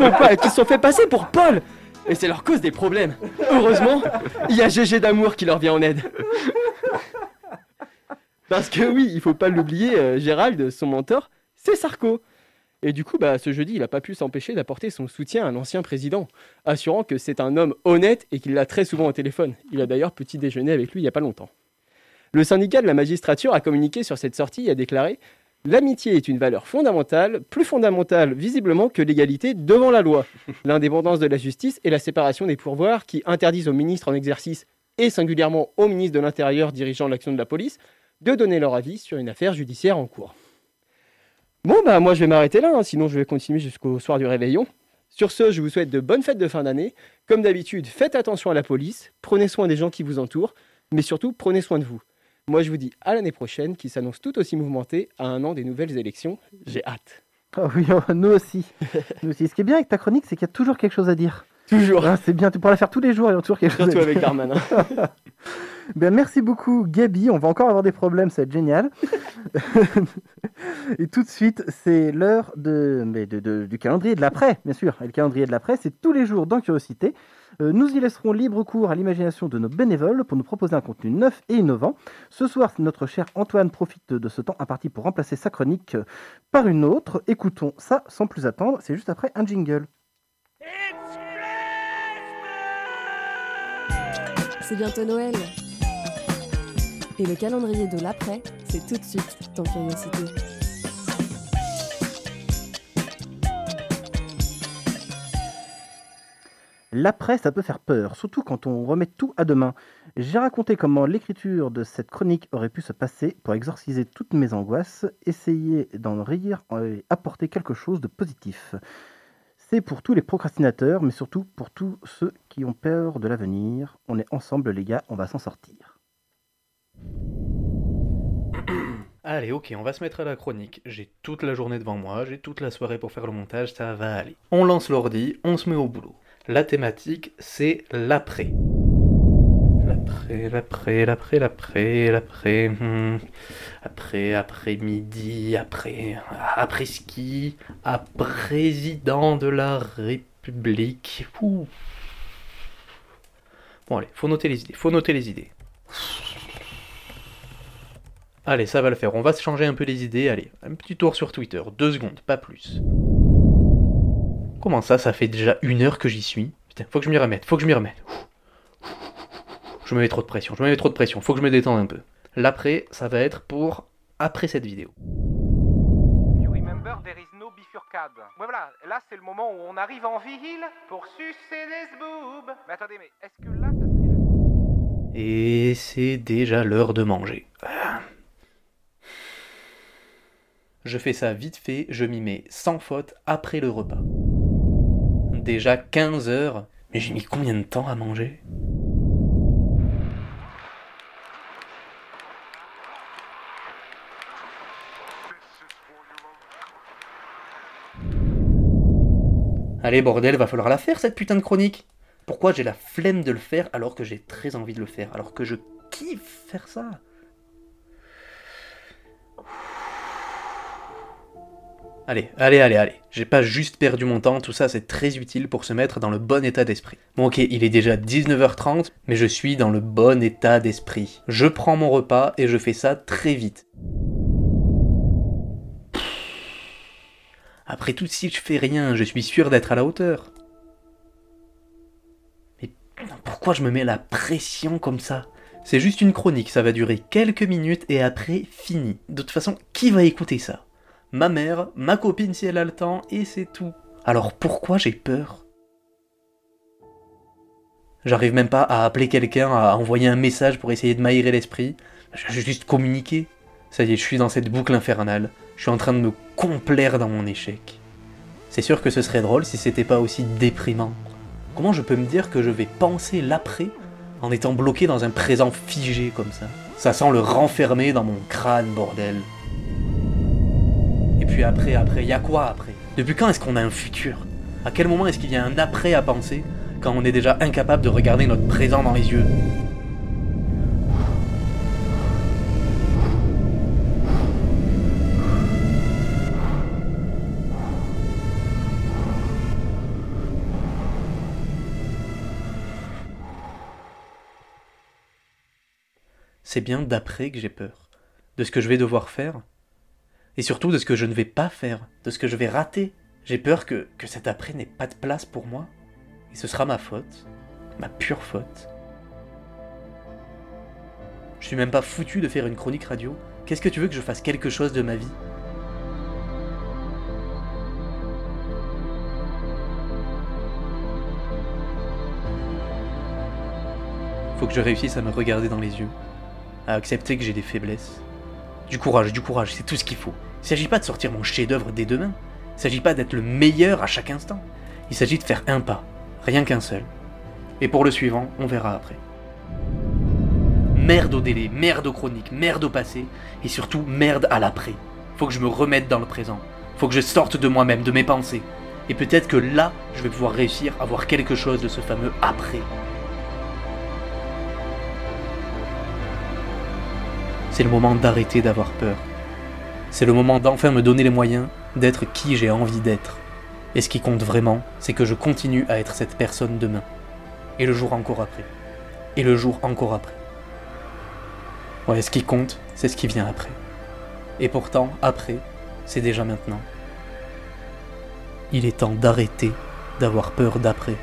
sont fait passer pour Paul. Et c'est leur cause des problèmes. Heureusement, il y a GG d'amour qui leur vient en aide. Parce que oui, il faut pas l'oublier, euh, Gérald, son mentor, c'est Sarko. Et du coup, bah, ce jeudi, il n'a pas pu s'empêcher d'apporter son soutien à l'ancien président, assurant que c'est un homme honnête et qu'il l'a très souvent au téléphone. Il a d'ailleurs petit déjeuner avec lui il n'y a pas longtemps. Le syndicat de la magistrature a communiqué sur cette sortie et a déclaré L'amitié est une valeur fondamentale, plus fondamentale visiblement que l'égalité devant la loi, l'indépendance de la justice et la séparation des pourvoirs qui interdisent aux ministres en exercice et singulièrement aux ministres de l'Intérieur dirigeant l'action de la police de donner leur avis sur une affaire judiciaire en cours. Bon, bah moi je vais m'arrêter là, hein, sinon je vais continuer jusqu'au soir du réveillon. Sur ce, je vous souhaite de bonnes fêtes de fin d'année. Comme d'habitude, faites attention à la police, prenez soin des gens qui vous entourent, mais surtout prenez soin de vous. Moi je vous dis à l'année prochaine qui s'annonce tout aussi mouvementée à un an des nouvelles élections. J'ai hâte. Ah oui, nous aussi. nous aussi. Ce qui est bien avec ta chronique, c'est qu'il y a toujours quelque chose à dire. Toujours. Ah, c'est bien, tu pourras la faire tous les jours, il y a toujours quelque chose à avec dire. Darmanin. ben, merci beaucoup, Gabi. On va encore avoir des problèmes, ça va être génial. Et tout de suite, c'est l'heure de- de- du calendrier de l'après, bien sûr. Et le calendrier de l'après, c'est tous les jours dans Curiosité. Euh, nous y laisserons libre cours à l'imagination de nos bénévoles pour nous proposer un contenu neuf et innovant. Ce soir, notre cher Antoine profite de ce temps imparti pour remplacer sa chronique par une autre. Écoutons ça sans plus attendre. C'est juste après un jingle. C'est bientôt Noël. Et le calendrier de l'après, c'est tout de suite dans Curiosité. L'après, ça peut faire peur, surtout quand on remet tout à demain. J'ai raconté comment l'écriture de cette chronique aurait pu se passer pour exorciser toutes mes angoisses, essayer d'en rire et apporter quelque chose de positif. C'est pour tous les procrastinateurs, mais surtout pour tous ceux qui ont peur de l'avenir. On est ensemble, les gars, on va s'en sortir. Allez, ok, on va se mettre à la chronique. J'ai toute la journée devant moi, j'ai toute la soirée pour faire le montage, ça va aller. On lance l'ordi, on se met au boulot. La thématique, c'est l'après. L'après, l'après, l'après, l'après, l'après, hmm. après, après-midi, après, après ski, à président de la République. Bon allez, faut noter les idées, faut noter les idées. Allez, ça va le faire. On va se changer un peu les idées. Allez, un petit tour sur Twitter. Deux secondes, pas plus. Comment ça, ça fait déjà une heure que j'y suis Putain, faut que je m'y remette, faut que je m'y remette. Je me mets trop de pression, je me mets trop de pression, faut que je me détende un peu. L'après, ça va être pour après cette vidéo. You remember there is no bifurcade. Ouais, voilà, là c'est le moment où on arrive en ville pour sucer des boobs. Mais attendez, mais est-ce que là ça serait Et c'est déjà l'heure de manger. Je fais ça vite fait, je m'y mets sans faute après le repas. Déjà 15 heures, mais j'ai mis combien de temps à manger? Allez bordel, va falloir la faire cette putain de chronique. Pourquoi j'ai la flemme de le faire alors que j'ai très envie de le faire, alors que je kiffe faire ça? Allez, allez, allez, allez. J'ai pas juste perdu mon temps, tout ça c'est très utile pour se mettre dans le bon état d'esprit. Bon ok, il est déjà 19h30, mais je suis dans le bon état d'esprit. Je prends mon repas et je fais ça très vite. Après tout, si je fais rien, je suis sûr d'être à la hauteur. Mais pourquoi je me mets la pression comme ça? C'est juste une chronique, ça va durer quelques minutes et après, fini. De toute façon, qui va écouter ça? Ma mère, ma copine si elle a le temps, et c'est tout. Alors pourquoi j'ai peur? J'arrive même pas à appeler quelqu'un, à envoyer un message pour essayer de m'aérer l'esprit. Je vais juste communiquer. Ça y est, je suis dans cette boucle infernale. Je suis en train de me complaire dans mon échec. C'est sûr que ce serait drôle si c'était pas aussi déprimant. Comment je peux me dire que je vais penser l'après en étant bloqué dans un présent figé comme ça? Ça sent le renfermer dans mon crâne, bordel. Puis après, après, y a quoi après? Depuis quand est-ce qu'on a un futur? À quel moment est-ce qu'il y a un après à penser quand on est déjà incapable de regarder notre présent dans les yeux? C'est bien d'après que j'ai peur. De ce que je vais devoir faire. Et surtout de ce que je ne vais pas faire. De ce que je vais rater. J'ai peur que, cet après n'ait pas de place pour moi. Et ce sera ma faute. Ma pure faute. Je suis même pas foutu de faire une chronique radio. Qu'est-ce que tu veux que je fasse quelque chose de ma vie? Faut que je réussisse à me regarder dans les yeux, à accepter que j'ai des faiblesses. Du courage, du courage, c'est tout ce qu'il faut. Il s'agit pas de sortir mon chef-d'œuvre dès demain. Il s'agit pas d'être le meilleur à chaque instant. Il s'agit de faire un pas, rien qu'un seul. Et pour le suivant, on verra après. Merde au délai, merde aux chroniques, merde au passé, et surtout merde à l'après. Faut que je me remette dans le présent. Faut que je sorte de moi-même, de mes pensées. Et peut-être que là, je vais pouvoir réussir à voir quelque chose de ce fameux après. C'est le moment d'arrêter d'avoir peur. C'est le moment d'enfin me donner les moyens d'être qui j'ai envie d'être. Et ce qui compte vraiment, c'est que je continue à être cette personne demain. Et le jour encore après. Et le jour encore après. Ouais, ce qui compte, c'est ce qui vient après. Et pourtant, après, c'est déjà maintenant. Il est temps d'arrêter d'avoir peur d'après.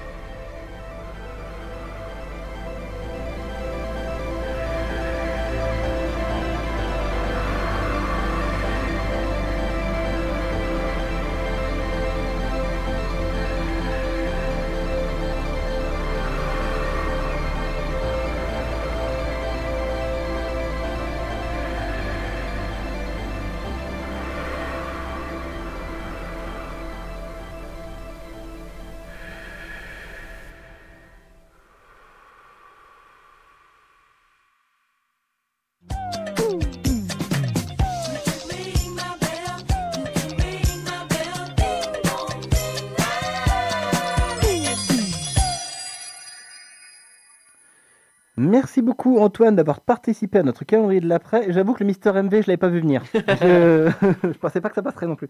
Merci beaucoup Antoine d'avoir participé à notre calendrier de l'après. J'avoue que le Mister MV, je l'avais pas vu venir. Je... je pensais pas que ça passerait non plus.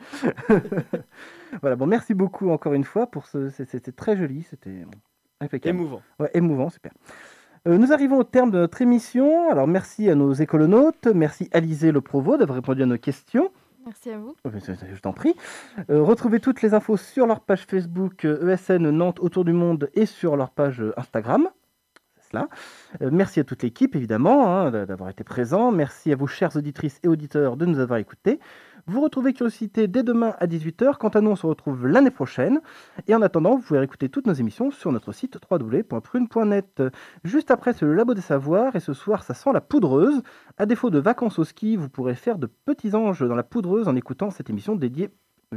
voilà, bon, merci beaucoup encore une fois pour ce. C'était très joli, c'était impeccable. Émouvant. Ouais, émouvant, super. Euh, nous arrivons au terme de notre émission. Alors merci à nos écolonautes, merci Alizé Le Provo d'avoir répondu à nos questions. Merci à vous. Oh, Je t'en prie. Euh, retrouvez toutes les infos sur leur page Facebook euh, ESN Nantes Autour du Monde et sur leur page Instagram. Euh, merci à toute l'équipe, évidemment, hein, d'a- d'avoir été présent. Merci à vous, chères auditrices et auditeurs, de nous avoir écoutés. Vous retrouvez Curiosité dès demain à 18h. Quant à nous, on se retrouve l'année prochaine. Et en attendant, vous pouvez écouter toutes nos émissions sur notre site www.prune.net. Juste après, c'est le Labo des Savoirs. Et ce soir, ça sent la poudreuse. À défaut de vacances au ski, vous pourrez faire de petits anges dans la poudreuse en écoutant cette émission dédiée,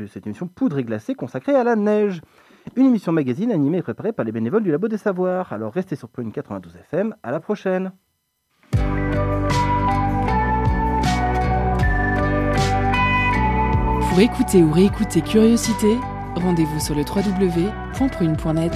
cette émission Poudre et glacée consacrée à la neige. Une émission magazine animée et préparée par les bénévoles du Labo des Savoirs. Alors restez sur Prune 92 FM. À la prochaine. Pour écouter ou réécouter Curiosité, rendez-vous sur le www.prune.net.